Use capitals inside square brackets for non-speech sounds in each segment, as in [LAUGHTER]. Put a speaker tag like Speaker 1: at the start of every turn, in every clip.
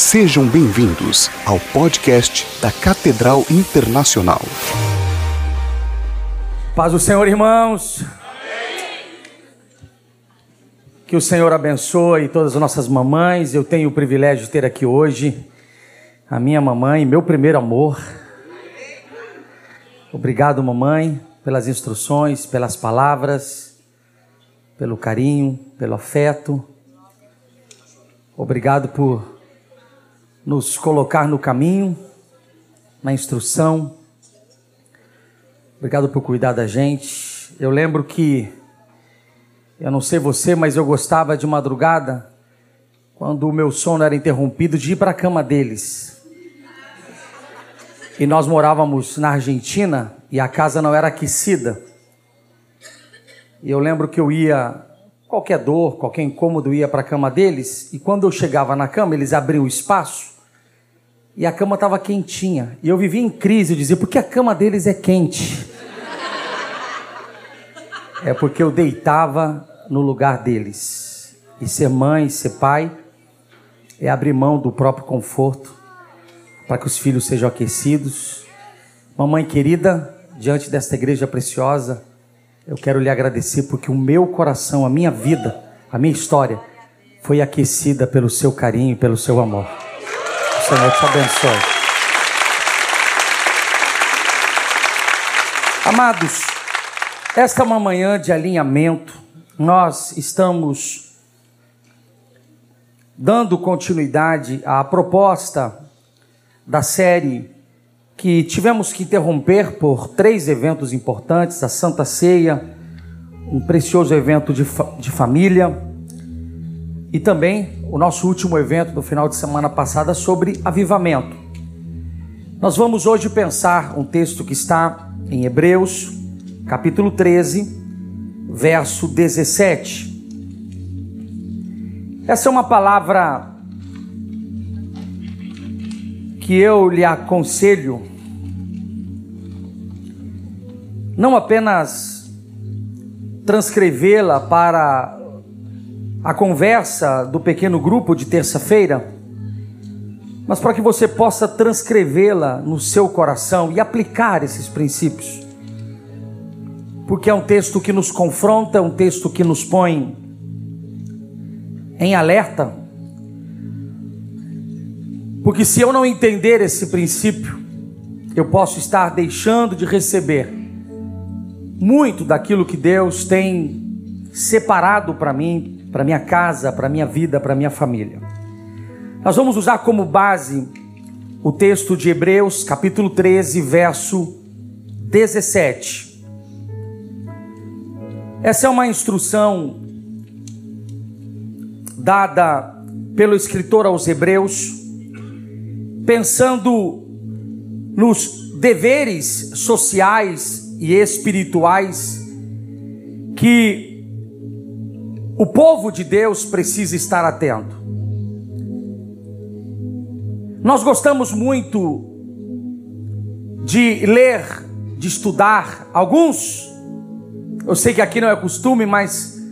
Speaker 1: Sejam bem-vindos ao podcast da Catedral Internacional.
Speaker 2: Paz do Senhor, irmãos. Que o Senhor abençoe todas as nossas mamães. Eu tenho o privilégio de ter aqui hoje a minha mamãe, meu primeiro amor. Obrigado, mamãe, pelas instruções, pelas palavras, pelo carinho, pelo afeto. Obrigado por nos colocar no caminho, na instrução. Obrigado por cuidar da gente. Eu lembro que, eu não sei você, mas eu gostava de madrugada, quando o meu sono era interrompido, de ir para a cama deles. E nós morávamos na Argentina e a casa não era aquecida. E eu lembro que eu ia, qualquer dor, qualquer incômodo, ia para a cama deles. E quando eu chegava na cama, eles abriam o espaço e a cama estava quentinha. E eu vivia em crise, eu dizia, por que a cama deles é quente? é porque eu deitava no lugar deles. E ser mãe, ser pai, é abrir mão do próprio conforto para que os filhos sejam aquecidos. Mamãe querida, diante desta igreja preciosa, eu quero lhe agradecer porque o meu coração, a minha vida, a minha história foi aquecida pelo seu carinho, pelo seu amor. Senhor te abençoe. Amados, esta é uma manhã de alinhamento. Nós estamos dando continuidade à proposta da série que tivemos que interromper por três eventos importantes: a Santa Ceia, um precioso evento de, fa de família, e também o nosso último evento do final de semana passada sobre avivamento. Nós vamos hoje pensar um texto que está em Hebreus, capítulo 13, verso 17. Essa é uma palavra que eu lhe aconselho não apenas transcrevê-la para a conversa do pequeno grupo de terça-feira, mas para que você possa transcrevê-la no seu coração e aplicar esses princípios. Porque é um texto que nos confronta, é um texto que nos põe em alerta. Porque se eu não entender esse princípio, eu posso estar deixando de receber muito daquilo que Deus tem separado para mim, para minha casa, para minha vida, para minha família. Nós vamos usar como base o texto de Hebreus, capítulo 13, verso 17. Essa é uma instrução dada pelo escritor aos Hebreus, pensando nos deveres sociais e espirituais que o povo de Deus precisa estar atento. Nós gostamos muito de ler, de estudar. Alguns, eu sei que aqui não é costume, mas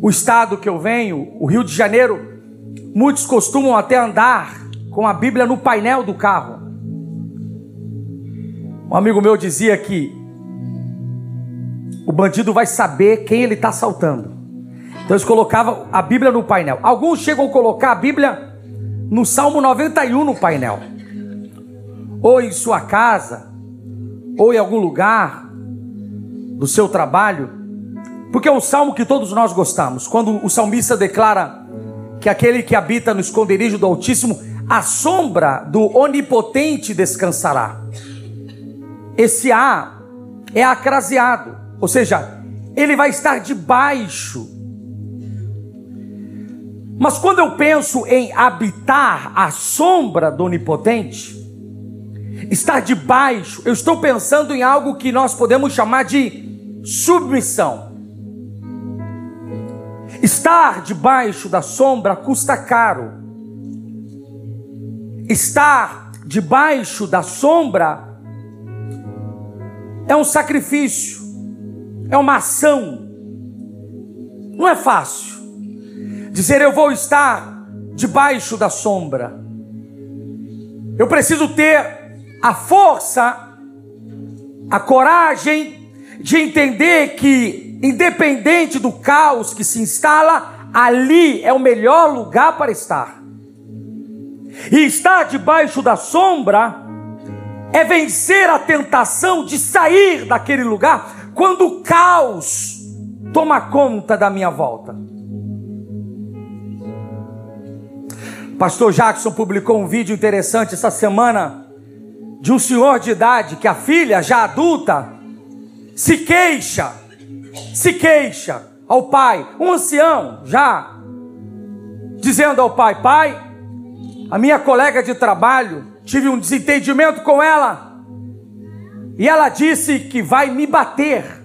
Speaker 2: o estado que eu venho, o Rio de Janeiro, muitos costumam até andar com a Bíblia no painel do carro. Um amigo meu dizia que o bandido vai saber quem ele está assaltando. Então eles colocavam a Bíblia no painel. Alguns chegam a colocar a Bíblia no Salmo 91 no painel. Ou em sua casa, ou em algum lugar do seu trabalho. Porque é um salmo que todos nós gostamos. Quando o salmista declara que aquele que habita no esconderijo do Altíssimo, a sombra do Onipotente descansará. Esse A é acraseado, ou seja, ele vai estar debaixo mas quando eu penso em habitar a sombra do Onipotente, estar debaixo, eu estou pensando em algo que nós podemos chamar de submissão. Estar debaixo da sombra custa caro. Estar debaixo da sombra é um sacrifício, é uma ação. Não é fácil. Dizer eu vou estar debaixo da sombra. Eu preciso ter a força, a coragem de entender que, independente do caos que se instala, ali é o melhor lugar para estar. E estar debaixo da sombra é vencer a tentação de sair daquele lugar quando o caos toma conta da minha volta. Pastor Jackson publicou um vídeo interessante essa semana de um senhor de idade que a filha, já adulta, se queixa, se queixa ao pai, um ancião já, dizendo ao pai: Pai, a minha colega de trabalho, tive um desentendimento com ela, e ela disse que vai me bater.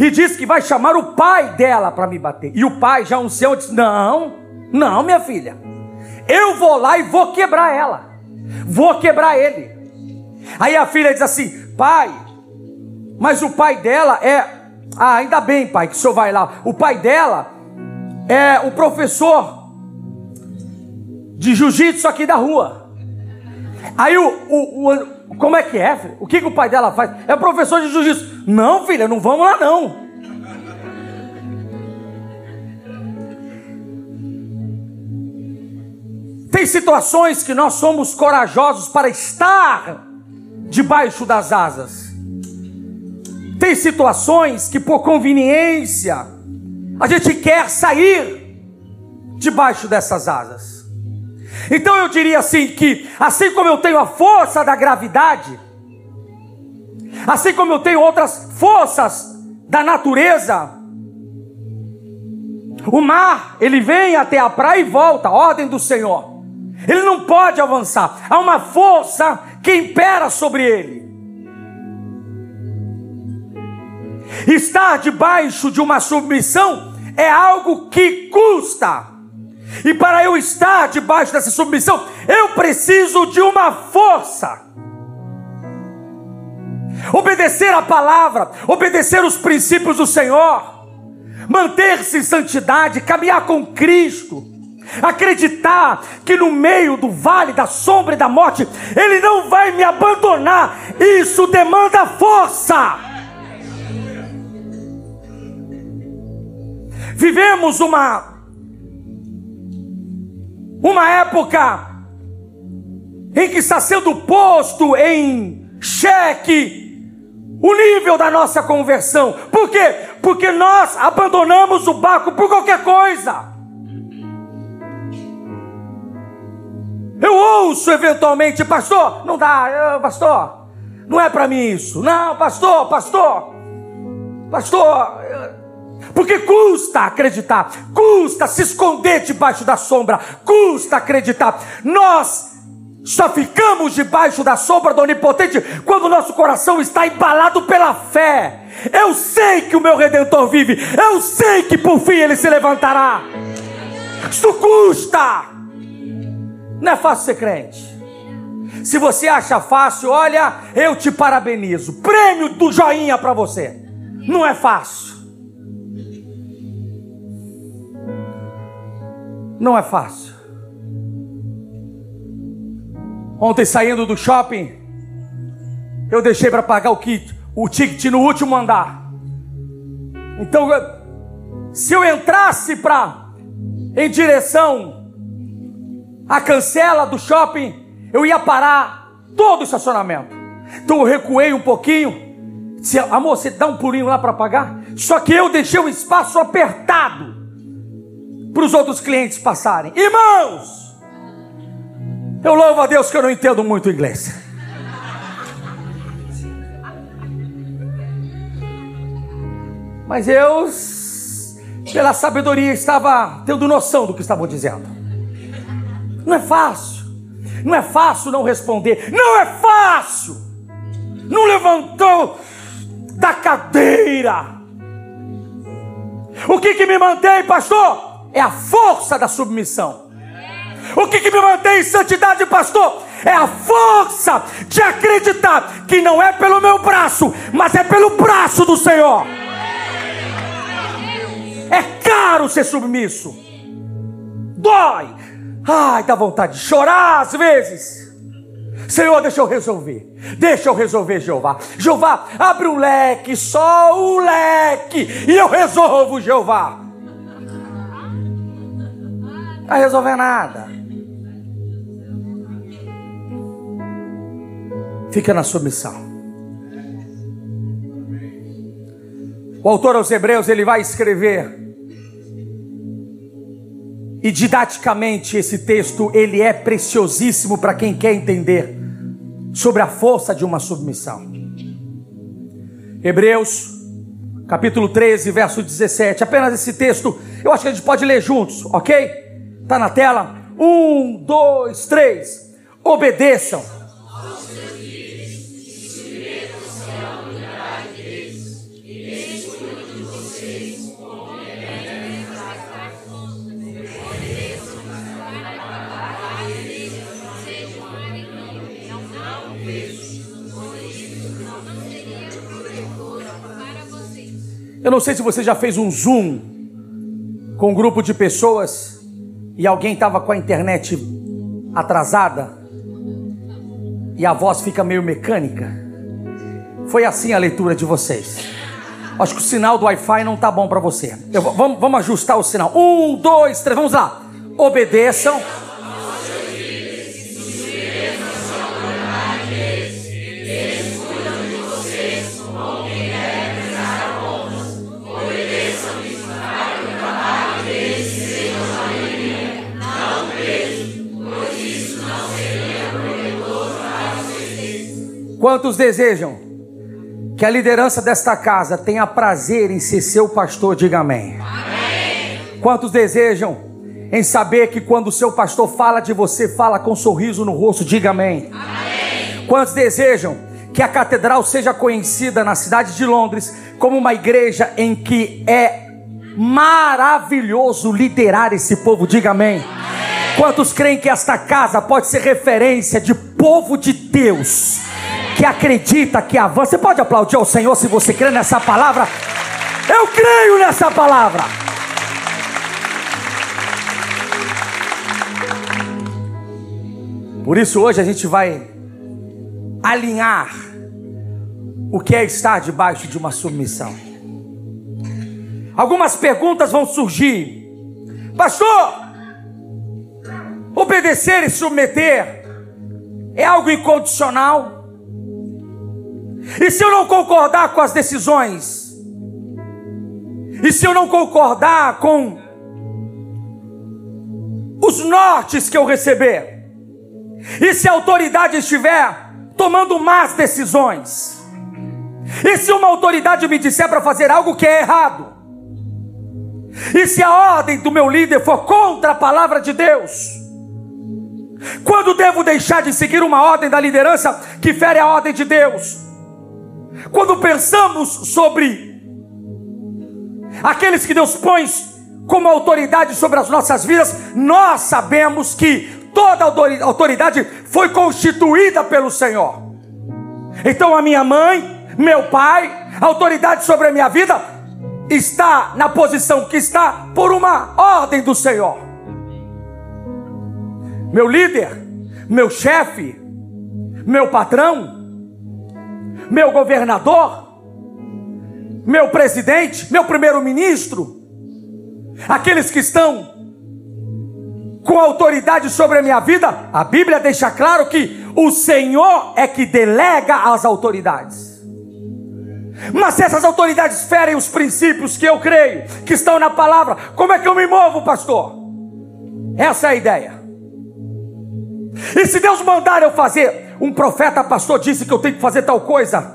Speaker 2: E disse que vai chamar o pai dela para me bater. E o pai, já um ancião, disse: Não, não, minha filha. Eu vou lá e vou quebrar ela. Vou quebrar ele. Aí a filha diz assim: Pai, mas o pai dela é. Ah, ainda bem, pai, que o senhor vai lá. O pai dela é o professor de jiu-jitsu aqui da rua. Aí o, o, o, Como é que é, filho? O que, que o pai dela faz? É professor de jiu-jitsu. Não, filha, não vamos lá não. Tem situações que nós somos corajosos para estar debaixo das asas. Tem situações que, por conveniência, a gente quer sair debaixo dessas asas. Então eu diria assim: que assim como eu tenho a força da gravidade, assim como eu tenho outras forças da natureza, o mar, ele vem até a praia e volta, ordem do Senhor. Ele não pode avançar. Há uma força que impera sobre ele. Estar debaixo de uma submissão é algo que custa. E para eu estar debaixo dessa submissão, eu preciso de uma força. Obedecer a palavra, obedecer os princípios do Senhor, manter-se em santidade, caminhar com Cristo acreditar que no meio do vale da sombra e da morte, Ele não vai me abandonar. Isso demanda força. Vivemos uma uma época em que está sendo posto em xeque o nível da nossa conversão. Por quê? Porque nós abandonamos o barco por qualquer coisa. Eu ouço eventualmente, pastor, não dá, pastor, não é para mim isso. Não, pastor, pastor, pastor, porque custa acreditar, custa se esconder debaixo da sombra, custa acreditar. Nós só ficamos debaixo da sombra do Onipotente quando nosso coração está embalado pela fé. Eu sei que o meu redentor vive, eu sei que por fim ele se levantará. Isso custa. Não é fácil ser crente. Se você acha fácil, olha, eu te parabenizo. Prêmio do joinha para você. Não é fácil. Não é fácil. Ontem saindo do shopping, eu deixei para pagar o kit, o ticket no último andar. Então, se eu entrasse para em direção a cancela do shopping, eu ia parar todo o estacionamento. Então eu recuei um pouquinho. Disse, amor, você dá um pulinho lá para pagar? Só que eu deixei um espaço apertado para os outros clientes passarem. Irmãos, eu louvo a Deus que eu não entendo muito inglês. Mas eu, pela sabedoria, estava tendo noção do que estavam dizendo. Não é fácil. Não é fácil não responder. Não é fácil. Não levantou da cadeira. O que, que me mantém, pastor? É a força da submissão. O que, que me mantém em santidade, pastor? É a força de acreditar que não é pelo meu braço, mas é pelo braço do Senhor. É caro ser submisso. Dói, Ai, dá vontade de chorar às vezes. Senhor, deixa eu resolver. Deixa eu resolver, Jeová. Jeová, abre um leque, só um leque, e eu resolvo, Jeová. Não vai resolver nada. Fica na submissão. O autor aos Hebreus ele vai escrever e didaticamente esse texto ele é preciosíssimo para quem quer entender sobre a força de uma submissão. Hebreus capítulo 13, verso 17. Apenas esse texto, eu acho que a gente pode ler juntos, ok? Está na tela? Um, dois, três. Obedeçam Eu não sei se você já fez um zoom com um grupo de pessoas e alguém estava com a internet atrasada e a voz fica meio mecânica. Foi assim a leitura de vocês. Acho que o sinal do Wi-Fi não tá bom para você. Eu, vamos, vamos ajustar o sinal. Um, dois, três, vamos lá. Obedeçam. Quantos desejam que a liderança desta casa tenha prazer em ser seu pastor? Diga amém. amém. Quantos desejam em saber que quando o seu pastor fala de você, fala com um sorriso no rosto? Diga amém. amém. Quantos desejam que a catedral seja conhecida na cidade de Londres como uma igreja em que é maravilhoso liderar esse povo? Diga amém. amém. Quantos creem que esta casa pode ser referência de povo de Deus? Que acredita, que avança. Você pode aplaudir ao Senhor se você crê nessa palavra? Eu creio nessa palavra. Por isso hoje a gente vai alinhar o que é estar debaixo de uma submissão. Algumas perguntas vão surgir. Pastor, obedecer e submeter é algo incondicional? E se eu não concordar com as decisões? E se eu não concordar com os nortes que eu receber? E se a autoridade estiver tomando más decisões? E se uma autoridade me disser para fazer algo que é errado? E se a ordem do meu líder for contra a palavra de Deus? Quando devo deixar de seguir uma ordem da liderança que fere a ordem de Deus? Quando pensamos sobre aqueles que Deus põe como autoridade sobre as nossas vidas, nós sabemos que toda autoridade foi constituída pelo Senhor. Então a minha mãe, meu pai, a autoridade sobre a minha vida está na posição que está por uma ordem do Senhor. Meu líder, meu chefe, meu patrão, meu governador, meu presidente, meu primeiro-ministro, aqueles que estão com autoridade sobre a minha vida, a Bíblia deixa claro que o Senhor é que delega as autoridades. Mas se essas autoridades ferem os princípios que eu creio, que estão na palavra, como é que eu me movo, pastor? Essa é a ideia. E se Deus mandar eu fazer, um profeta pastor disse que eu tenho que fazer tal coisa.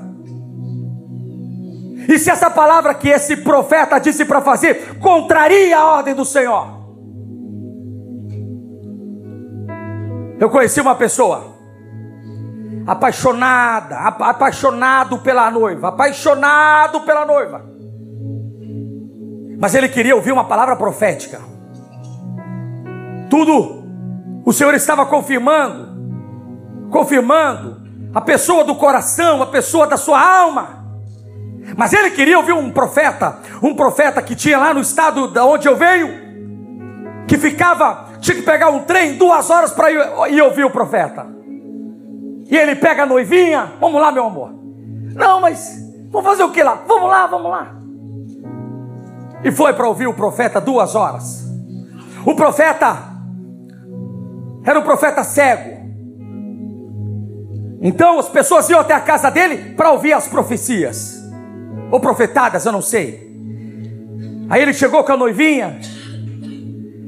Speaker 2: E se essa palavra que esse profeta disse para fazer contraria a ordem do Senhor? Eu conheci uma pessoa apaixonada, apaixonado pela noiva, apaixonado pela noiva. Mas ele queria ouvir uma palavra profética. Tudo o Senhor estava confirmando, confirmando a pessoa do coração, a pessoa da sua alma. Mas ele queria ouvir um profeta, um profeta que tinha lá no estado da onde eu venho, que ficava tinha que pegar um trem duas horas para ir, ir ouvir o profeta. E ele pega a noivinha, vamos lá, meu amor. Não, mas vamos fazer o que lá? Vamos lá, vamos lá. E foi para ouvir o profeta duas horas. O profeta era um profeta cego. Então as pessoas iam até a casa dele para ouvir as profecias, ou profetadas, eu não sei. Aí ele chegou com a noivinha,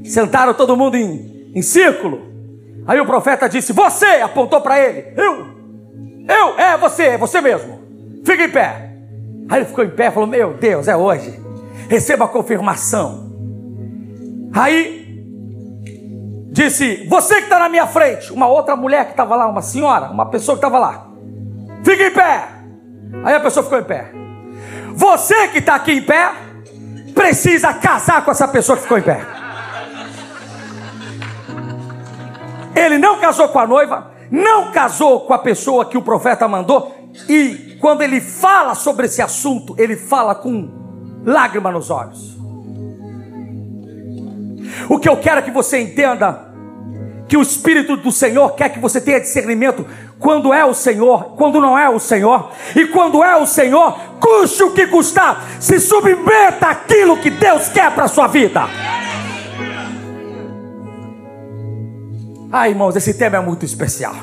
Speaker 2: sentaram todo mundo em, em círculo. Aí o profeta disse: Você, apontou para ele, eu, eu, é você, é você mesmo, fica em pé. Aí ele ficou em pé e falou: Meu Deus, é hoje, receba a confirmação. Aí disse: Você que está na minha frente, uma outra mulher que estava lá, uma senhora, uma pessoa que estava lá, fica em pé. Aí a pessoa ficou em pé. Você que está aqui em pé, precisa casar com essa pessoa que ficou em pé. Ele não casou com a noiva, não casou com a pessoa que o profeta mandou, e quando ele fala sobre esse assunto, ele fala com lágrima nos olhos. O que eu quero é que você entenda que o Espírito do Senhor quer que você tenha discernimento quando é o Senhor, quando não é o Senhor, e quando é o Senhor, custe o que custar, se submeta àquilo que Deus quer para a sua vida. Ah, irmãos, esse tema é muito especial.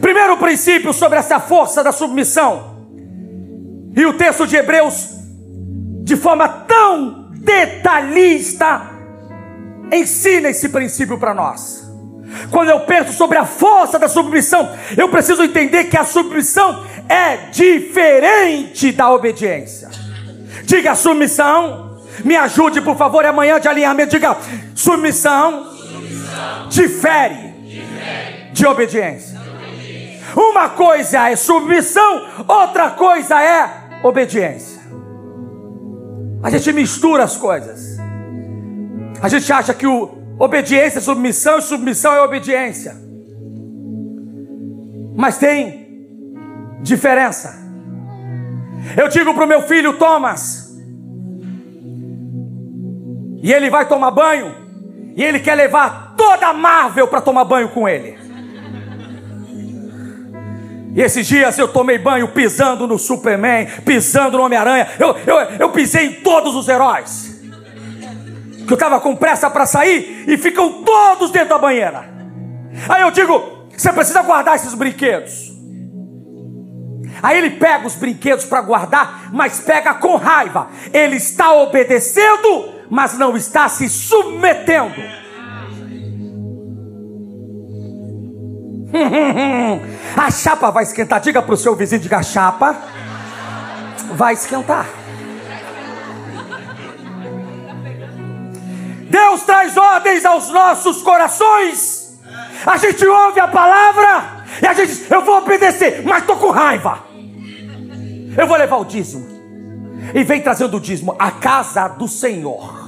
Speaker 2: Primeiro princípio sobre essa força da submissão. E o texto de Hebreus, de forma tão detalhista, ensina esse princípio para nós. Quando eu penso sobre a força da submissão, eu preciso entender que a submissão é diferente da obediência. Diga submissão, me ajude por favor, amanhã de alinhamento. Diga submissão, submissão. Difere, difere, de obediência. Uma coisa é submissão, outra coisa é obediência. A gente mistura as coisas. A gente acha que o obediência é submissão e submissão é obediência. Mas tem diferença. Eu digo para o meu filho Thomas, e ele vai tomar banho, e ele quer levar toda a Marvel para tomar banho com ele. E esses dias eu tomei banho pisando no Superman, pisando no Homem-Aranha, eu, eu, eu pisei em todos os heróis que eu estava com pressa para sair e ficam todos dentro da banheira. Aí eu digo: você precisa guardar esses brinquedos. Aí ele pega os brinquedos para guardar, mas pega com raiva. Ele está obedecendo, mas não está se submetendo. [LAUGHS] A chapa vai esquentar. Diga para o seu vizinho: diga a chapa vai esquentar. Deus traz ordens aos nossos corações. A gente ouve a palavra e a gente, eu vou obedecer, mas estou com raiva. Eu vou levar o dízimo. E vem trazendo o dízimo à casa do Senhor.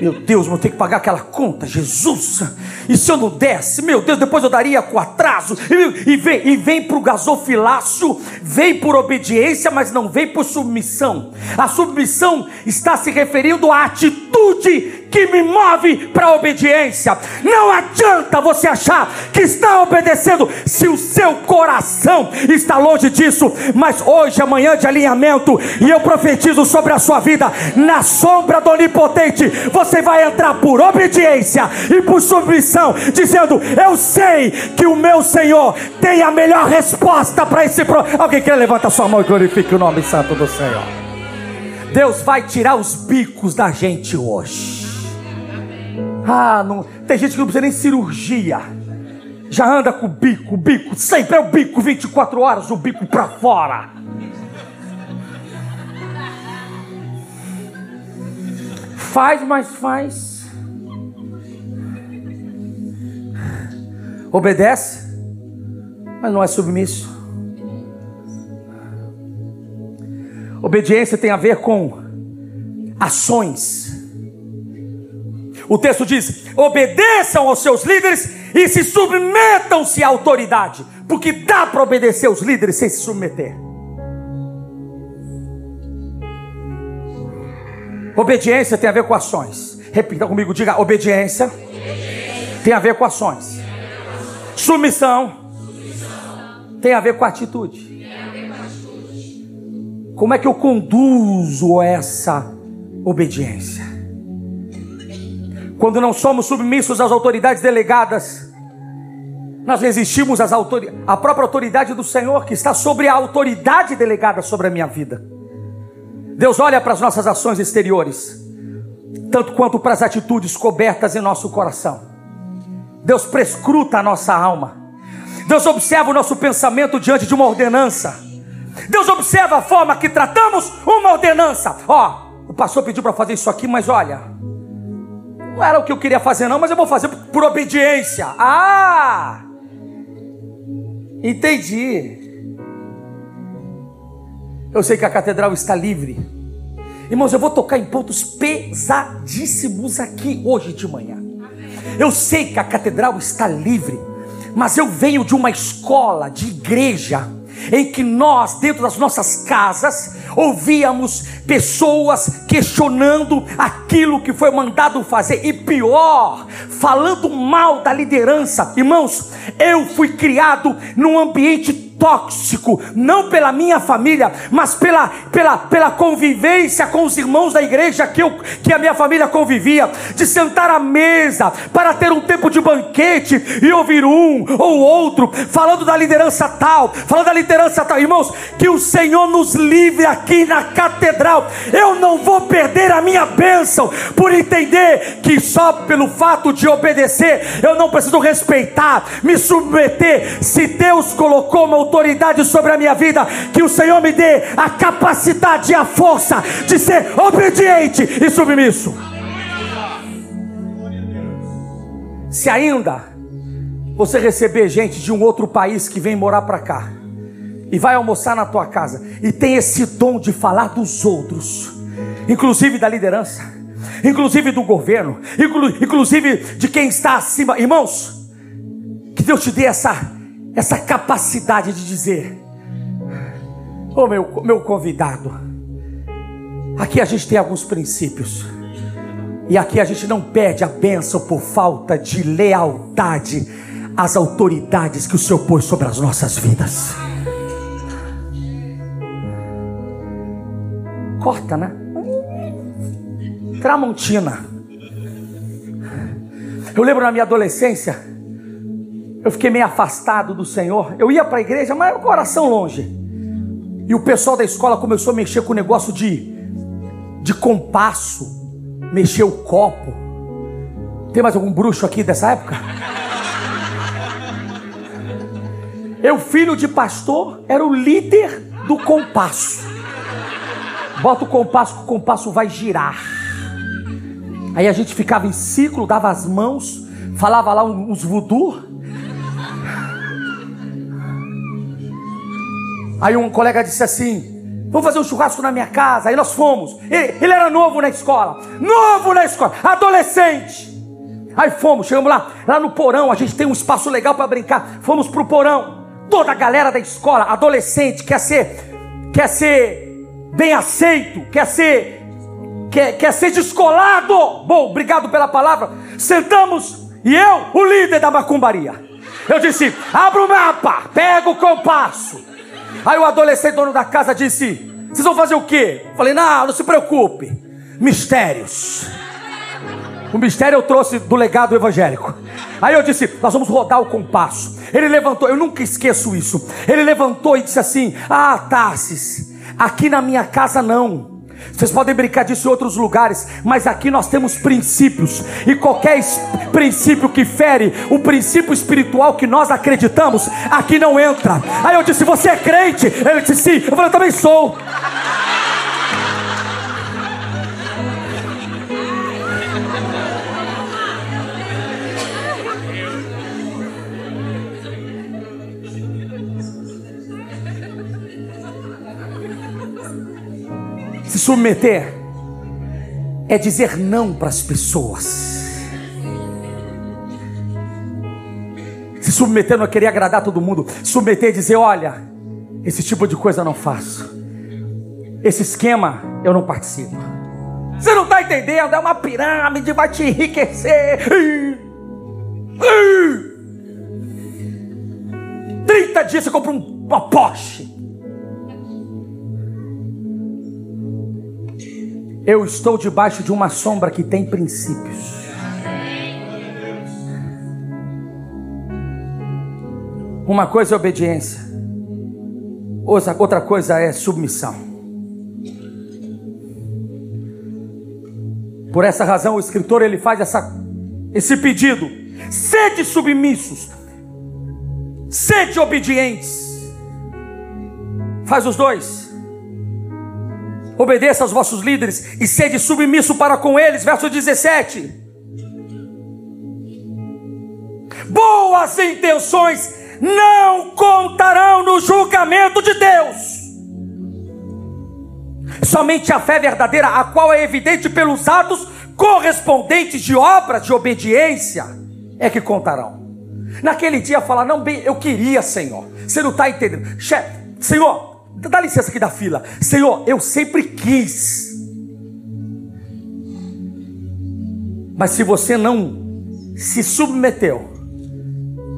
Speaker 2: Meu Deus, vou ter que pagar aquela conta, Jesus. E se eu não desse, meu Deus, depois eu daria com atraso. E, e vem, e vem para o gasofilácio, vem por obediência, mas não vem por submissão. A submissão está se referindo à atitude que me move para a obediência. Não adianta você achar que está obedecendo se o seu coração está longe disso. Mas hoje, amanhã de alinhamento, e eu profetizo sobre a sua vida, na sombra do Onipotente, você vai entrar por obediência e por submissão, dizendo: Eu sei que o meu Senhor tem a melhor resposta para esse problema. Alguém quer levantar sua mão e glorifique o nome santo do Senhor. Deus vai tirar os bicos da gente hoje. Ah, não. Tem gente que não precisa nem cirurgia. Já anda com o bico, o bico, sempre é o bico, 24 horas, o bico para fora. Faz, mas faz. Obedece, mas não é submisso. Obediência tem a ver com ações o texto diz: obedeçam aos seus líderes e se submetam-se à autoridade, porque dá para obedecer aos líderes sem se submeter. Obediência tem a ver com ações. Repita comigo, diga: obediência, tem a ver com ações. Submissão tem a ver com atitude. Como é que eu conduzo essa obediência? Quando não somos submissos às autoridades delegadas, nós resistimos às autor... à própria autoridade do Senhor que está sobre a autoridade delegada sobre a minha vida. Deus olha para as nossas ações exteriores, tanto quanto para as atitudes cobertas em nosso coração. Deus prescruta a nossa alma. Deus observa o nosso pensamento diante de uma ordenança. Deus observa a forma que tratamos uma ordenança. Ó, oh, o pastor pediu para fazer isso aqui, mas olha, não era o que eu queria fazer, não, mas eu vou fazer por obediência. Ah! Entendi. Eu sei que a catedral está livre. Irmãos, eu vou tocar em pontos pesadíssimos aqui hoje de manhã. Eu sei que a catedral está livre, mas eu venho de uma escola, de igreja, em que nós, dentro das nossas casas, ouvíamos pessoas questionando aquilo que foi mandado fazer, e pior, falando mal da liderança. Irmãos, eu fui criado num ambiente tóxico, não pela minha família, mas pela, pela, pela convivência com os irmãos da igreja que, eu, que a minha família convivia, de sentar à mesa para ter um tempo de banquete e ouvir um ou outro falando da liderança tal, falando da liderança tal, irmãos, que o Senhor nos livre aqui na catedral. Eu não vou perder a minha bênção por entender que só pelo fato de obedecer eu não preciso respeitar, me submeter. Se Deus colocou uma autoridade sobre a minha vida, que o Senhor me dê a capacidade e a força de ser obediente e submisso. Se ainda você receber gente de um outro país que vem morar para cá e vai almoçar na tua casa e tem esse dom de falar dos outros, inclusive da liderança, inclusive do governo, inclusive de quem está acima, irmãos, que Deus te dê essa essa capacidade de dizer: Ô oh, meu, meu convidado, aqui a gente tem alguns princípios, e aqui a gente não pede a bênção por falta de lealdade às autoridades que o Senhor pôs sobre as nossas vidas. Corta, né? Tramontina. Eu lembro na minha adolescência, eu fiquei meio afastado do Senhor. Eu ia para a igreja, mas o coração longe. E o pessoal da escola começou a mexer com o negócio de, de compasso, mexer o copo. Tem mais algum bruxo aqui dessa época? Eu, filho de pastor, era o líder do compasso. Bota o compasso que o compasso vai girar. Aí a gente ficava em ciclo, dava as mãos, falava lá uns voodoo. Aí um colega disse assim: Vamos fazer um churrasco na minha casa. Aí nós fomos. Ele, ele era novo na escola, novo na escola, adolescente. Aí fomos, chegamos lá, lá no porão. A gente tem um espaço legal para brincar. Fomos pro porão. Toda a galera da escola, adolescente, quer ser, quer ser bem aceito, quer ser, quer, quer ser descolado. Bom, obrigado pela palavra. Sentamos e eu, o líder da macumbaria, eu disse: abra o mapa, pega o compasso. Aí o adolescente dono da casa disse: Vocês vão fazer o quê? falei: Não, não se preocupe. Mistérios. O mistério eu trouxe do legado evangélico. Aí eu disse: Nós vamos rodar o compasso. Ele levantou, eu nunca esqueço isso. Ele levantou e disse assim: Ah, Tarsis, aqui na minha casa não. Vocês podem brincar disso em outros lugares, mas aqui nós temos princípios, e qualquer princípio que fere o princípio espiritual que nós acreditamos, aqui não entra. Aí eu disse: Você é crente? Ele disse: Sim. Eu falei: Eu também sou. Submeter é dizer não para as pessoas. Se submeter não é querer agradar todo mundo. Submeter é dizer: olha, esse tipo de coisa eu não faço. Esse esquema eu não participo. Você não está entendendo? É uma pirâmide, vai te enriquecer. 30 dias você compra um, uma Porsche. Eu estou debaixo de uma sombra que tem princípios. Uma coisa é obediência, outra coisa é submissão. Por essa razão, o escritor ele faz essa, esse pedido: sede submissos, sede obedientes. Faz os dois. Obedeça aos vossos líderes e sede submisso para com eles. Verso 17. Boas intenções não contarão no julgamento de Deus. Somente a fé verdadeira, a qual é evidente pelos atos correspondentes de obras de obediência, é que contarão. Naquele dia falar, não, bem, eu queria, Senhor. Você não está entendendo. Chefe, Senhor, Dá licença aqui da fila. Senhor, eu sempre quis. Mas se você não se submeteu,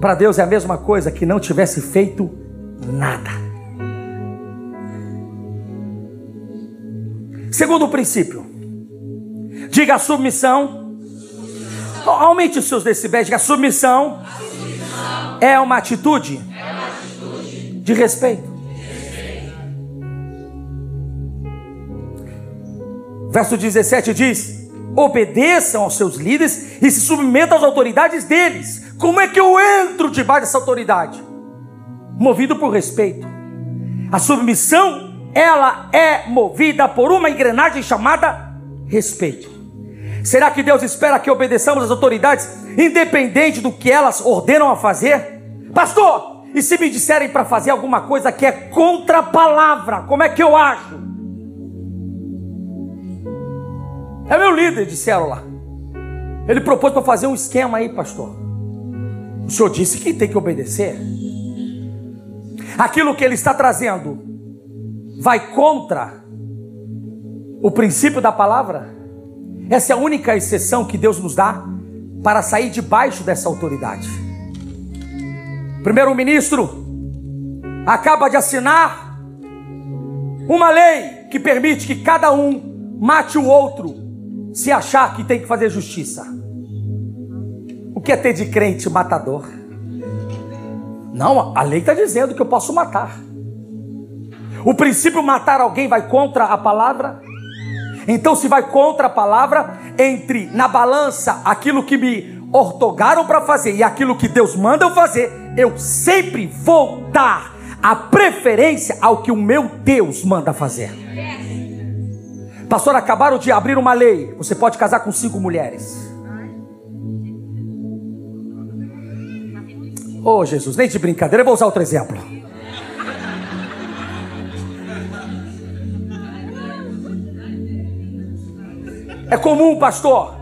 Speaker 2: para Deus é a mesma coisa que não tivesse feito nada. Segundo princípio, diga submissão. Aumente os seus decibéis, diga submissão, é uma atitude de respeito. Verso 17 diz: obedeçam aos seus líderes e se submetam às autoridades deles. Como é que eu entro debaixo dessa autoridade? Movido por respeito. A submissão, ela é movida por uma engrenagem chamada respeito. Será que Deus espera que obedeçamos às autoridades, independente do que elas ordenam a fazer? Pastor, e se me disserem para fazer alguma coisa que é contra a palavra, como é que eu acho? É meu líder de célula. Ele propôs para fazer um esquema aí, pastor. O senhor disse que tem que obedecer. Aquilo que ele está trazendo vai contra o princípio da palavra. Essa é a única exceção que Deus nos dá para sair debaixo dessa autoridade. Primeiro-ministro acaba de assinar uma lei que permite que cada um mate o outro se achar que tem que fazer justiça. O que é ter de crente matador? Não, a lei está dizendo que eu posso matar. O princípio matar alguém vai contra a palavra? Então, se vai contra a palavra, entre na balança aquilo que me ortogaram para fazer e aquilo que Deus manda eu fazer, eu sempre vou dar a preferência ao que o meu Deus manda fazer. Pastor, acabaram de abrir uma lei. Você pode casar com cinco mulheres. Oh, Jesus, nem de brincadeira, eu vou usar outro exemplo. É comum, pastor,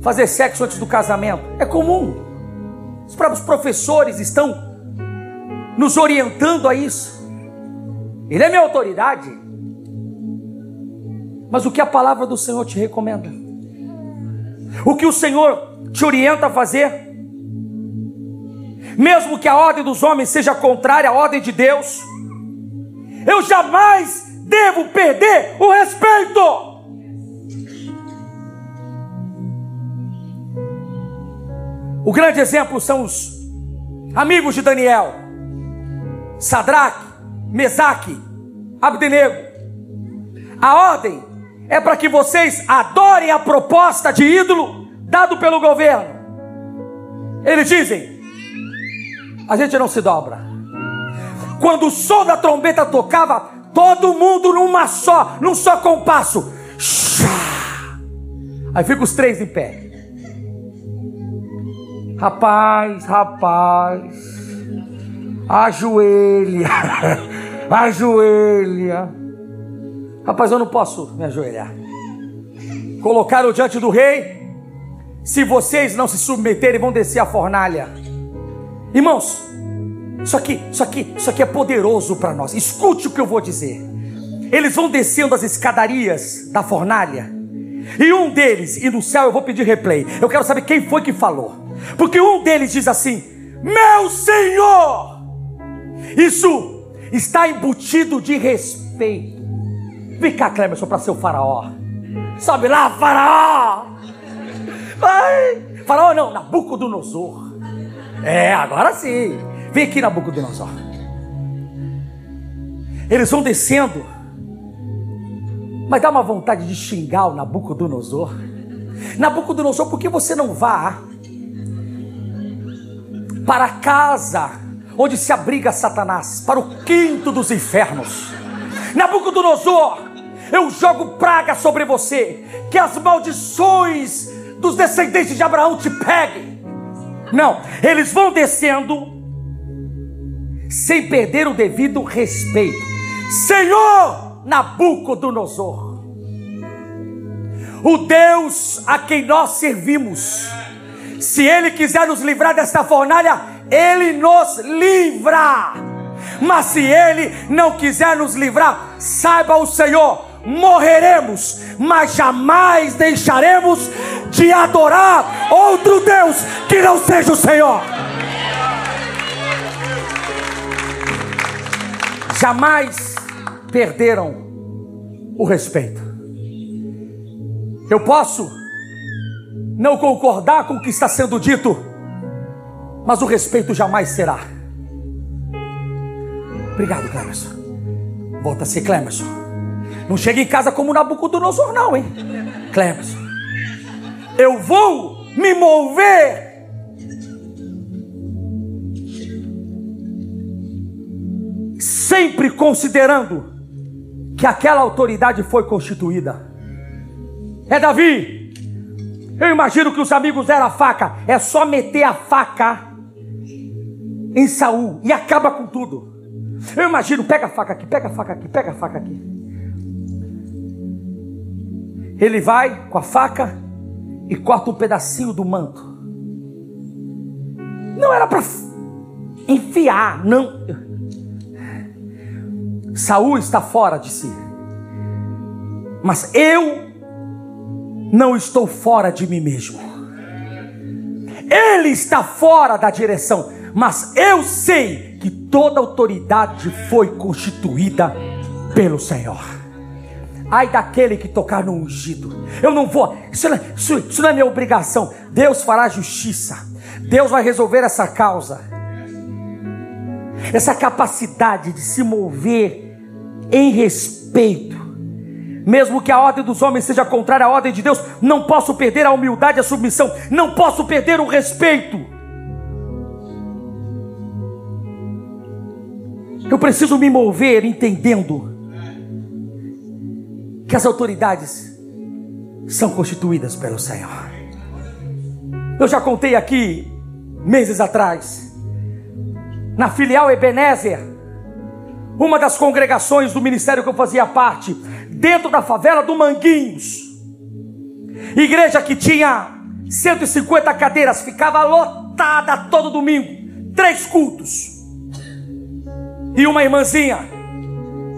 Speaker 2: fazer sexo antes do casamento. É comum. Os próprios professores estão nos orientando a isso. Ele é minha autoridade. Mas o que a palavra do Senhor te recomenda? O que o Senhor te orienta a fazer? Mesmo que a ordem dos homens seja contrária à ordem de Deus, eu jamais devo perder o respeito. O grande exemplo são os amigos de Daniel, Sadraque, Mesaque, Abdenego. A ordem é para que vocês adorem a proposta de ídolo dado pelo governo. Eles dizem: a gente não se dobra. Quando o som da trombeta tocava, todo mundo numa só, num só compasso. Aí fica os três em pé. Rapaz, rapaz, ajoelha, [LAUGHS] ajoelha. Rapaz, eu não posso me ajoelhar. Colocaram diante do rei. Se vocês não se submeterem, vão descer a fornalha. Irmãos, isso aqui, isso aqui, isso aqui é poderoso para nós. Escute o que eu vou dizer. Eles vão descendo as escadarias da fornalha. E um deles, e no céu eu vou pedir replay. Eu quero saber quem foi que falou. Porque um deles diz assim: Meu Senhor! Isso está embutido de respeito. Vem cá, Clemerson, para ser o faraó. Sobe lá, faraó! Vai! Faraó não, Nabucodonosor. É, agora sim. Vem aqui, Nabucodonosor. Eles vão descendo. Mas dá uma vontade de xingar o Nabucodonosor. Nabucodonosor, por que você não vá para a casa onde se abriga Satanás, para o quinto dos infernos? Nabucodonosor, eu jogo praga sobre você, que as maldições dos descendentes de Abraão te peguem. Não, eles vão descendo sem perder o devido respeito. Senhor Nabucodonosor, o Deus a quem nós servimos, se Ele quiser nos livrar desta fornalha, Ele nos livra. Mas se Ele não quiser nos livrar, saiba o Senhor, morreremos, mas jamais deixaremos de adorar outro Deus que não seja o Senhor. Jamais perderam o respeito. Eu posso não concordar com o que está sendo dito, mas o respeito jamais será. Obrigado, Clemerson. Volta a ser Clemerson. Não chega em casa como Nabucodonosor, não, hein? Clemerson. Eu vou me mover sempre considerando que aquela autoridade foi constituída. É Davi. Eu imagino que os amigos deram a faca. É só meter a faca em Saul e acaba com tudo. Eu imagino, pega a faca aqui, pega a faca aqui, pega a faca aqui. Ele vai com a faca e corta um pedacinho do manto. Não era para enfiar, não. Saul está fora de si. Mas eu não estou fora de mim mesmo. Ele está fora da direção, mas eu sei que toda autoridade foi constituída pelo Senhor. Ai daquele que tocar no ungido. Eu não vou, isso não, isso, isso não é minha obrigação. Deus fará justiça. Deus vai resolver essa causa. Essa capacidade de se mover em respeito. Mesmo que a ordem dos homens seja contrária à ordem de Deus, não posso perder a humildade e a submissão, não posso perder o respeito. Eu preciso me mover entendendo que as autoridades são constituídas pelo Senhor. Eu já contei aqui, meses atrás, na filial Ebenezer, uma das congregações do ministério que eu fazia parte, dentro da favela do Manguinhos. Igreja que tinha 150 cadeiras, ficava lotada todo domingo, três cultos. E uma irmãzinha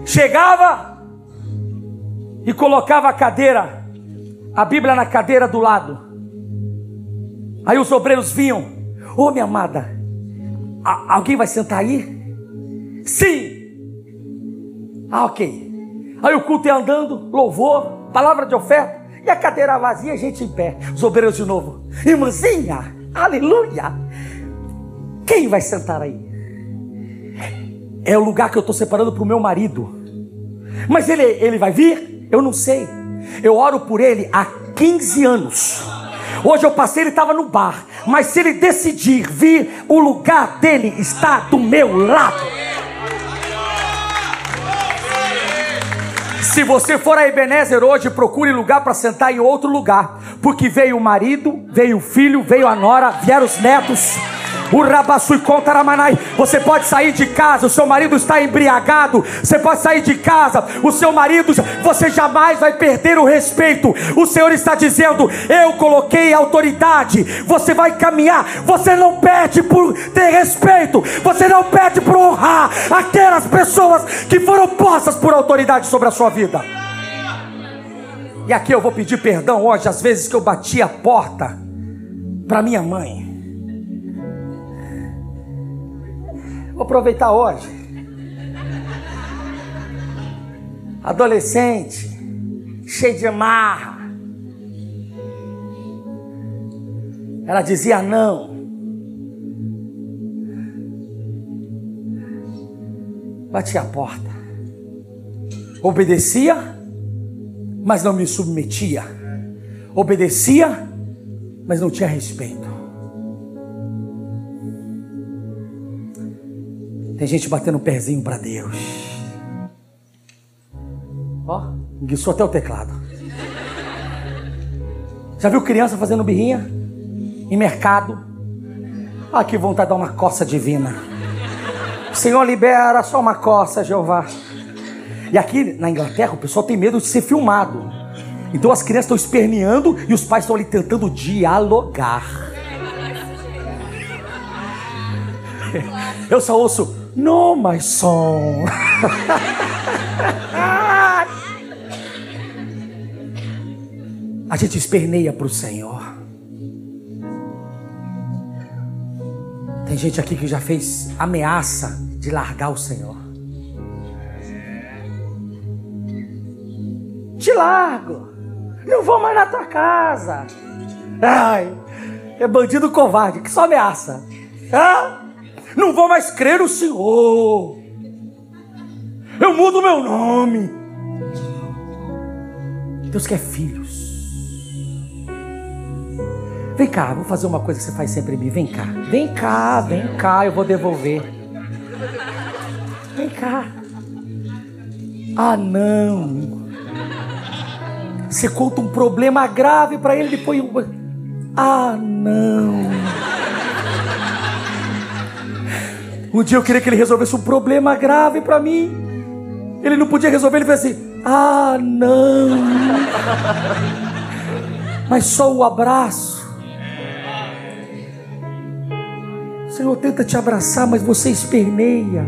Speaker 2: chegava e colocava a cadeira, a Bíblia na cadeira do lado. Aí os obreiros vinham, ô oh, minha amada, alguém vai sentar aí? Sim, ah, ok. Aí o culto ia andando, louvor, palavra de oferta, e a cadeira vazia, a gente em pé. Os obreiros de novo. Irmãzinha, aleluia. Quem vai sentar aí? É o lugar que eu estou separando para o meu marido. Mas ele, ele vai vir? Eu não sei. Eu oro por ele há 15 anos. Hoje eu passei, ele estava no bar. Mas se ele decidir vir, o lugar dele está do meu lado. Se você for a Ebenezer hoje, procure lugar para sentar em outro lugar, porque veio o marido, veio o filho, veio a nora, vieram os netos. O Rabassui Contaramanai. Você pode sair de casa, o seu marido está embriagado. Você pode sair de casa, o seu marido, você jamais vai perder o respeito. O Senhor está dizendo: Eu coloquei autoridade. Você vai caminhar, você não perde por ter respeito, você não perde por honrar aquelas pessoas que foram postas por autoridade sobre a sua vida. E aqui eu vou pedir perdão hoje, às vezes que eu bati a porta para minha mãe. Vou aproveitar hoje. Adolescente, cheio de marra. Ela dizia não. Bati a porta. Obedecia, mas não me submetia. Obedecia, mas não tinha respeito. Tem gente batendo o pezinho para Deus. Ó, enguiçou até o teclado. Já viu criança fazendo birrinha? Em mercado? Ah, que vontade de dar uma coça divina. Senhor, libera só uma coça, Jeová. E aqui na Inglaterra o pessoal tem medo de ser filmado. Então as crianças estão esperneando e os pais estão ali tentando dialogar. [LAUGHS] Eu só ouço, no, my son. A gente esperneia para o Senhor. Tem gente aqui que já fez ameaça de largar o Senhor. Te largo. Não vou mais na tua casa. Ai, é bandido covarde que só ameaça. Ah, não vou mais crer no Senhor. Eu mudo meu nome. Deus quer filhos. Vem cá, vou fazer uma coisa que você faz sempre em mim. Vem cá, vem cá, vem cá, eu vou devolver. Vem cá. Ah, não. Você conta um problema grave para ele, depois. Ah, não. Um dia eu queria que ele resolvesse um problema grave para mim. Ele não podia resolver, ele fez assim: Ah, não. [LAUGHS] Mas só o abraço. O Senhor tenta te abraçar, mas você esperneia.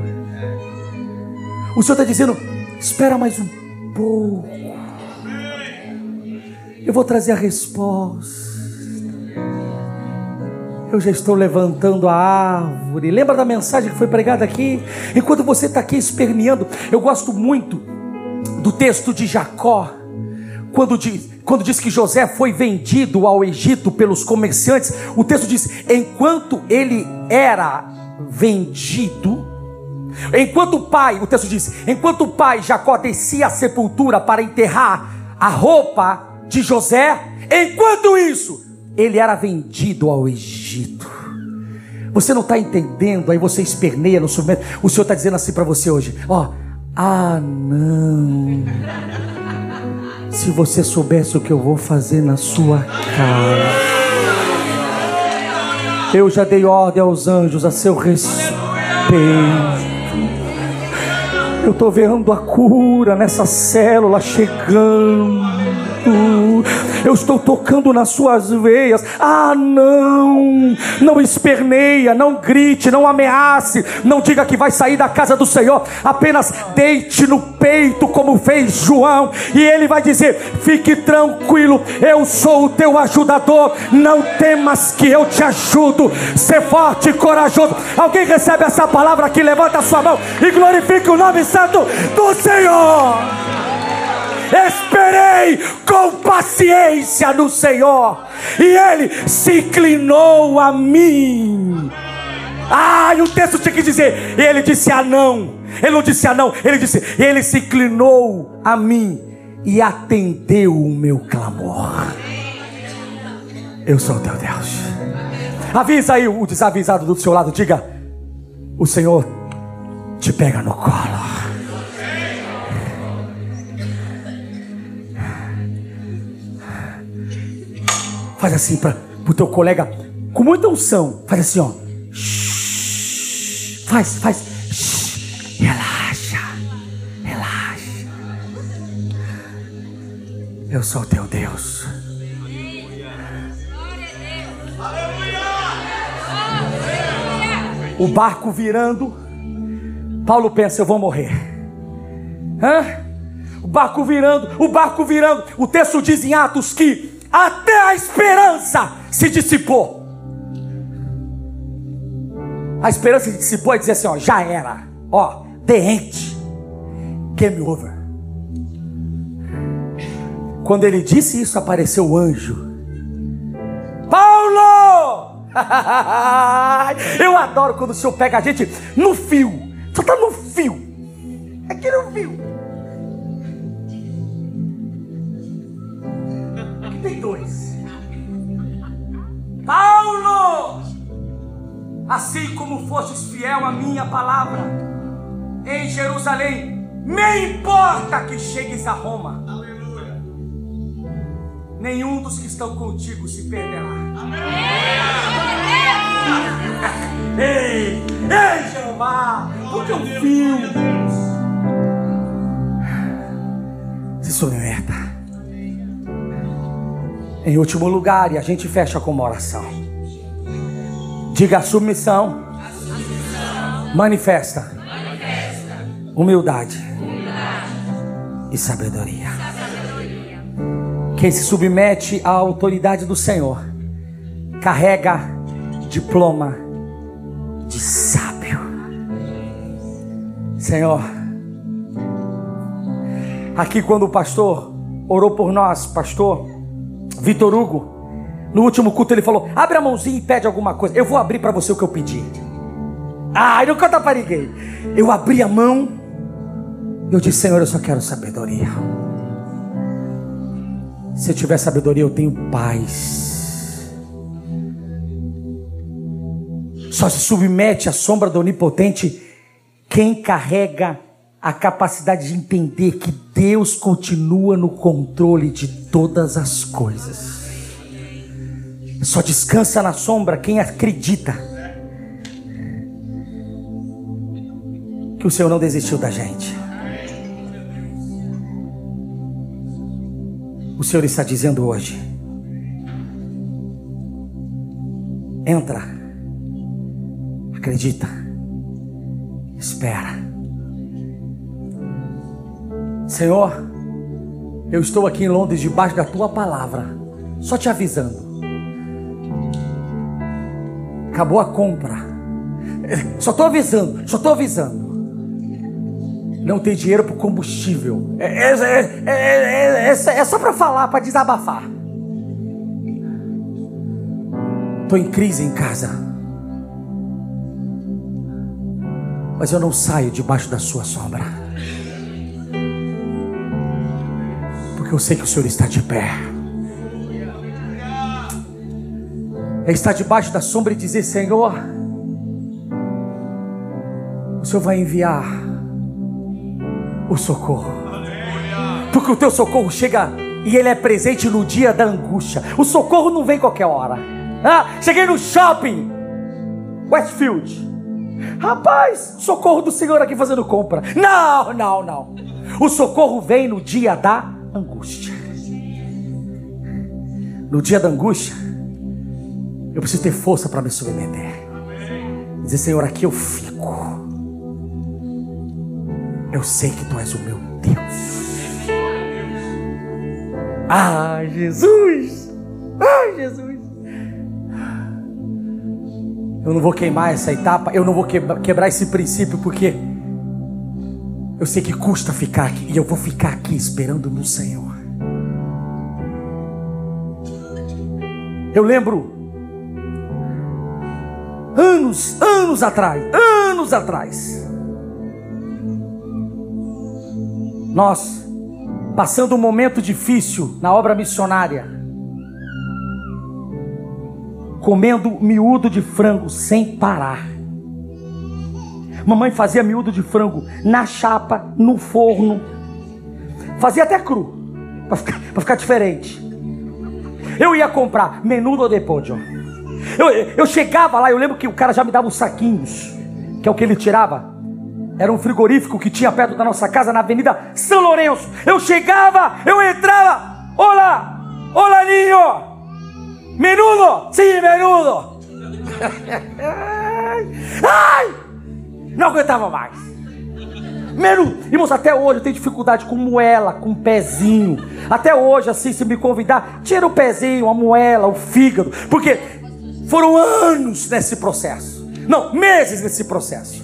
Speaker 2: O Senhor está dizendo: espera mais um pouco. Eu vou trazer a resposta. Eu já estou levantando a árvore. Lembra da mensagem que foi pregada aqui? Enquanto você está aqui esperneando, eu gosto muito do texto de Jacó, quando diz, quando diz que José foi vendido ao Egito pelos comerciantes, o texto diz: enquanto ele era vendido, enquanto o pai, o texto diz, enquanto o pai Jacó descia à sepultura para enterrar a roupa de José, enquanto isso, ele era vendido ao Egito. Você não está entendendo, aí você esperneia no submete. O Senhor está dizendo assim para você hoje: ó, ah, não. Se você soubesse o que eu vou fazer na sua casa, eu já dei ordem aos anjos a seu respeito. Eu estou vendo a cura nessa célula chegando. Eu estou tocando nas suas veias. Ah, não! Não esperneia, não grite, não ameace, não diga que vai sair da casa do Senhor. Apenas deite no peito, como fez João, e ele vai dizer: Fique tranquilo, eu sou o teu ajudador. Não temas que eu te ajudo. Ser forte e corajoso. Alguém recebe essa palavra aqui? Levanta a sua mão e glorifique o nome santo do Senhor. Esperei com paciência no Senhor, e Ele se inclinou a mim. Ah, e o texto tinha que dizer: Ele disse a não. Ele não disse a não, ele disse: Ele se inclinou a mim e atendeu o meu clamor. Eu sou teu Deus. Avisa aí o desavisado do seu lado, diga: O Senhor te pega no colo. Faz assim para o teu colega, com muita unção. Faz assim, ó. Faz, faz. Relaxa, relaxa. Eu sou teu Deus. O barco virando. Paulo pensa: eu vou morrer. Hã? o barco virando, o barco virando. O texto diz em Atos que até a esperança se dissipou. A esperança se dissipou e dizer assim: ó, já era, ó, the end, game over. Quando ele disse isso, apareceu o anjo. Paulo! [LAUGHS] Eu adoro quando o Senhor pega a gente no fio. Só está no fio. Aqui no fio. Assim como fostes fiel à minha palavra em Jerusalém, me importa que chegues a Roma. Aleluia. Nenhum dos que estão contigo se perderá. Amém. Ei, ei, Jeová, porque eu fio se submeta. Em último lugar, e a gente fecha com uma oração. Diga a submissão. Manifesta. Humildade. E sabedoria. Quem se submete à autoridade do Senhor carrega diploma de sábio. Senhor, aqui quando o pastor orou por nós, pastor Vitor Hugo, no último culto ele falou: abre a mãozinha e pede alguma coisa. Eu vou abrir para você o que eu pedi. Ah, eu não conta para ninguém. Eu abri a mão, eu disse: Senhor, eu só quero sabedoria. Se eu tiver sabedoria, eu tenho paz. Só se submete à sombra do onipotente quem carrega a capacidade de entender que Deus continua no controle de todas as coisas. Só descansa na sombra quem acredita que o Senhor não desistiu da gente. O Senhor está dizendo hoje: entra Acredita. Espera. Senhor, eu estou aqui em Londres debaixo da tua palavra, só te avisando. Acabou a compra. Só estou avisando, só estou avisando. Não tem dinheiro para combustível. É, é, é, é só para falar, para desabafar. Estou em crise em casa. mas eu não saio debaixo da sua sombra. Porque eu sei que o Senhor está de pé. É estar debaixo da sombra e dizer: Senhor, o Senhor vai enviar o socorro. Porque o teu socorro chega e ele é presente no dia da angústia. O socorro não vem qualquer hora. Ah, cheguei no shopping, Westfield. Rapaz, socorro do Senhor aqui fazendo compra. Não, não, não. O socorro vem no dia da angústia. No dia da angústia, eu preciso ter força para me submeter. Dizer, Senhor, aqui eu fico. Eu sei que tu és o meu Deus. Ah, Jesus! Ah, Jesus! Eu não vou queimar essa etapa, eu não vou quebrar esse princípio, porque eu sei que custa ficar aqui, e eu vou ficar aqui esperando no Senhor. Eu lembro, anos, anos atrás, anos atrás, nós, passando um momento difícil na obra missionária, comendo miúdo de frango sem parar. Mamãe fazia miúdo de frango na chapa, no forno. Fazia até cru, para ficar, ficar, diferente. Eu ia comprar menudo de pollo. Eu, eu chegava lá, eu lembro que o cara já me dava os saquinhos, que é o que ele tirava. Era um frigorífico que tinha perto da nossa casa, na Avenida São Lourenço. Eu chegava, eu entrava. Olá, olá, ninho. Menudo, sim, menudo. [LAUGHS] Ai, não aguentava mais. Menos, irmãos, até hoje eu tenho dificuldade com moela, com pezinho. Até hoje, assim, se me convidar, tira o pezinho, a moela, o fígado. Porque foram anos nesse processo. Não, meses nesse processo.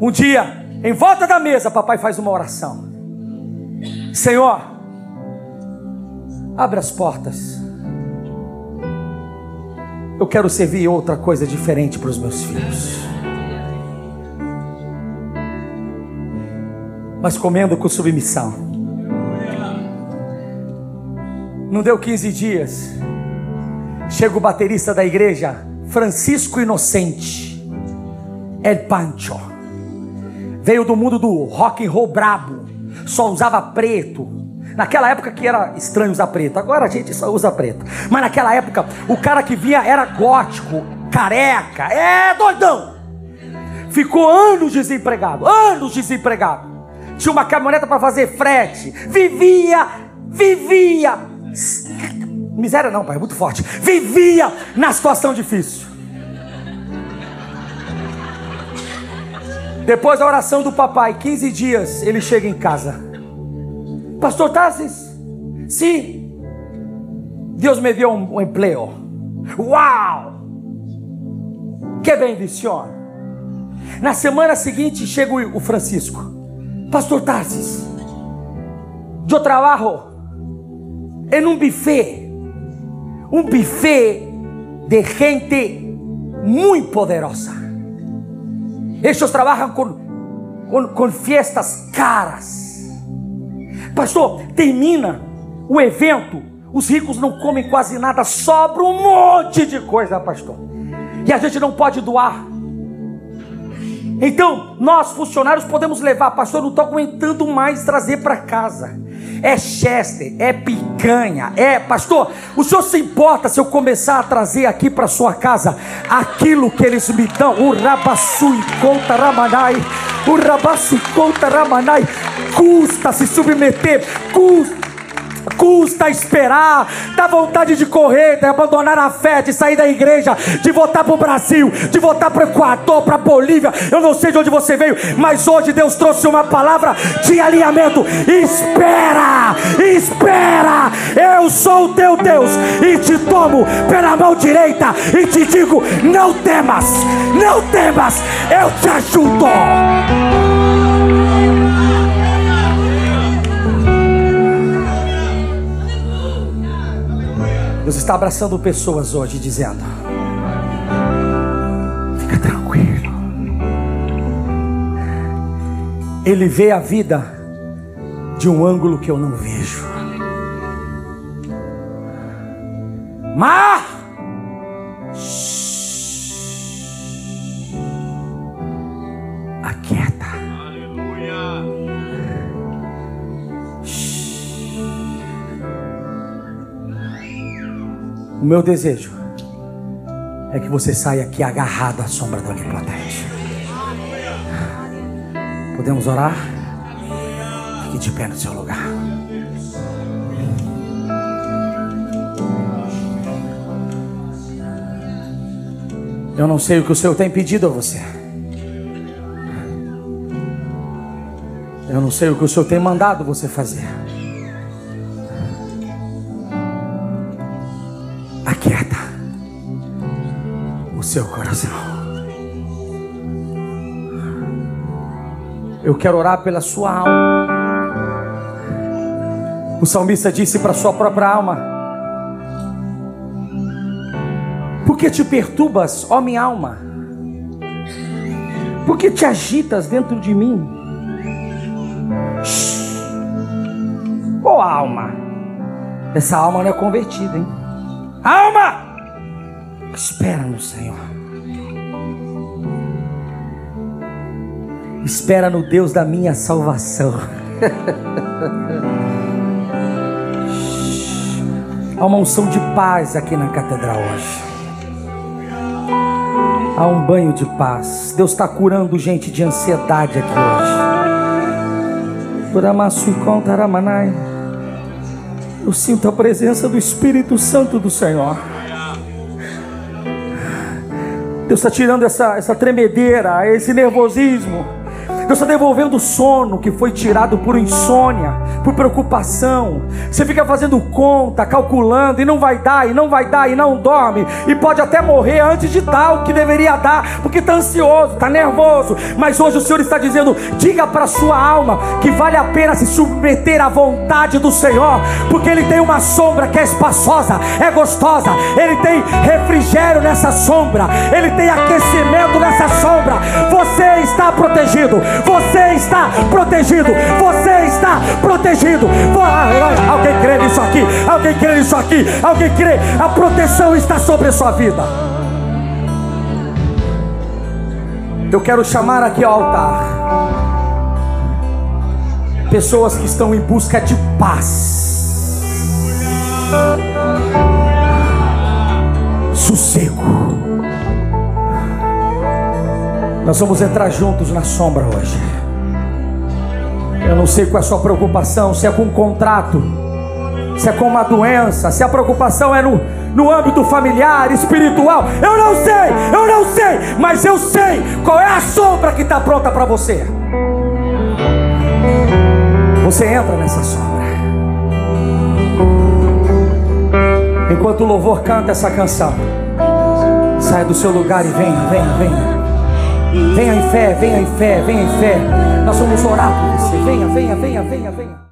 Speaker 2: Um dia, em volta da mesa, papai faz uma oração. Senhor, abre as portas. Eu quero servir outra coisa diferente para os meus filhos. Mas comendo com submissão. Não deu 15 dias. Chega o baterista da igreja, Francisco Inocente, El Pancho. Veio do mundo do rock and roll brabo, só usava preto. Naquela época que era estranho usar preto, agora a gente só usa preto. Mas naquela época o cara que vinha era gótico, careca, é doidão. Ficou anos desempregado, anos desempregado. Tinha uma caminhoneta para fazer frete, vivia, vivia Miséria não, pai, é muito forte. Vivia na situação difícil. Depois da oração do papai, 15 dias, ele chega em casa. Pastor Tassis, sim, Deus me deu um, emprego. Uau! Que bendição! Na semana seguinte chega o Francisco. Pastor Tarsis, eu trabalho em um buffet un buffet de gente muy poderosa. Ellos trabajan con, con, con fiestas caras. Pastor, termina o evento, os ricos não comem quase nada, sobra um monte de coisa, pastor. E a gente não pode doar. Então, nós funcionários podemos levar, pastor, não estou aguentando mais trazer para casa é chester, é picanha, é, pastor, o senhor se importa se eu começar a trazer aqui para sua casa aquilo que eles me dão? O rabaçu e conta ramanai, o rabaçu e conta ramanai, custa se submeter, custa custa esperar, dá vontade de correr, de abandonar a fé, de sair da igreja, de voltar para o Brasil, de voltar para o Equador, para a Bolívia. Eu não sei de onde você veio, mas hoje Deus trouxe uma palavra de alinhamento. Espera, espera, eu sou o teu Deus e te tomo pela mão direita e te digo: não temas, não temas, eu te ajudo. Deus está abraçando pessoas hoje, dizendo: Fica tranquilo. Ele vê a vida de um ângulo que eu não vejo. Mar! O meu desejo é que você saia aqui agarrado à sombra do Onipotente. Podemos orar? Fique de pé no seu lugar. Eu não sei o que o Senhor tem pedido a você. Eu não sei o que o Senhor tem mandado você fazer. Seu coração. Eu quero orar pela sua alma. O salmista disse para sua própria alma: Por que te perturbas, ó minha alma? Por que te agitas dentro de mim? Ô oh, alma, essa alma não é convertida, hein? Senhor. Espera no Deus da minha salvação. [LAUGHS] Há uma unção de paz aqui na catedral hoje. Há um banho de paz. Deus está curando gente de ansiedade aqui hoje. Eu sinto a presença do Espírito Santo do Senhor. Deus está tirando essa, essa tremedeira, esse nervosismo. Deus está devolvendo o sono que foi tirado por insônia, por preocupação. Você fica fazendo conta, calculando, e não vai dar, e não vai dar, e não dorme, e pode até morrer antes de dar o que deveria dar, porque está ansioso, está nervoso. Mas hoje o Senhor está dizendo: diga para a sua alma que vale a pena se submeter à vontade do Senhor, porque Ele tem uma sombra que é espaçosa, é gostosa, Ele tem refrigério nessa sombra, Ele tem aquecimento nessa sombra. Você está protegido, você está protegido, você está protegido. Alguém crê nisso aqui? Alguém crê nisso aqui? Alguém crê? A proteção está sobre a sua vida. Eu quero chamar aqui ao altar pessoas que estão em busca de paz, sossego. Nós vamos entrar juntos na sombra hoje. Eu não sei qual é a sua preocupação, se é com um contrato, se é com uma doença, se a preocupação é no, no âmbito familiar, espiritual. Eu não sei, eu não sei, mas eu sei qual é a sombra que está pronta para você. Você entra nessa sombra. Enquanto o louvor canta essa canção, saia do seu lugar e venha, venha, venha. Venha em fé, venha em fé, venha em fé. Nós vamos orar por você. Venha, venha, venha, venha, venha.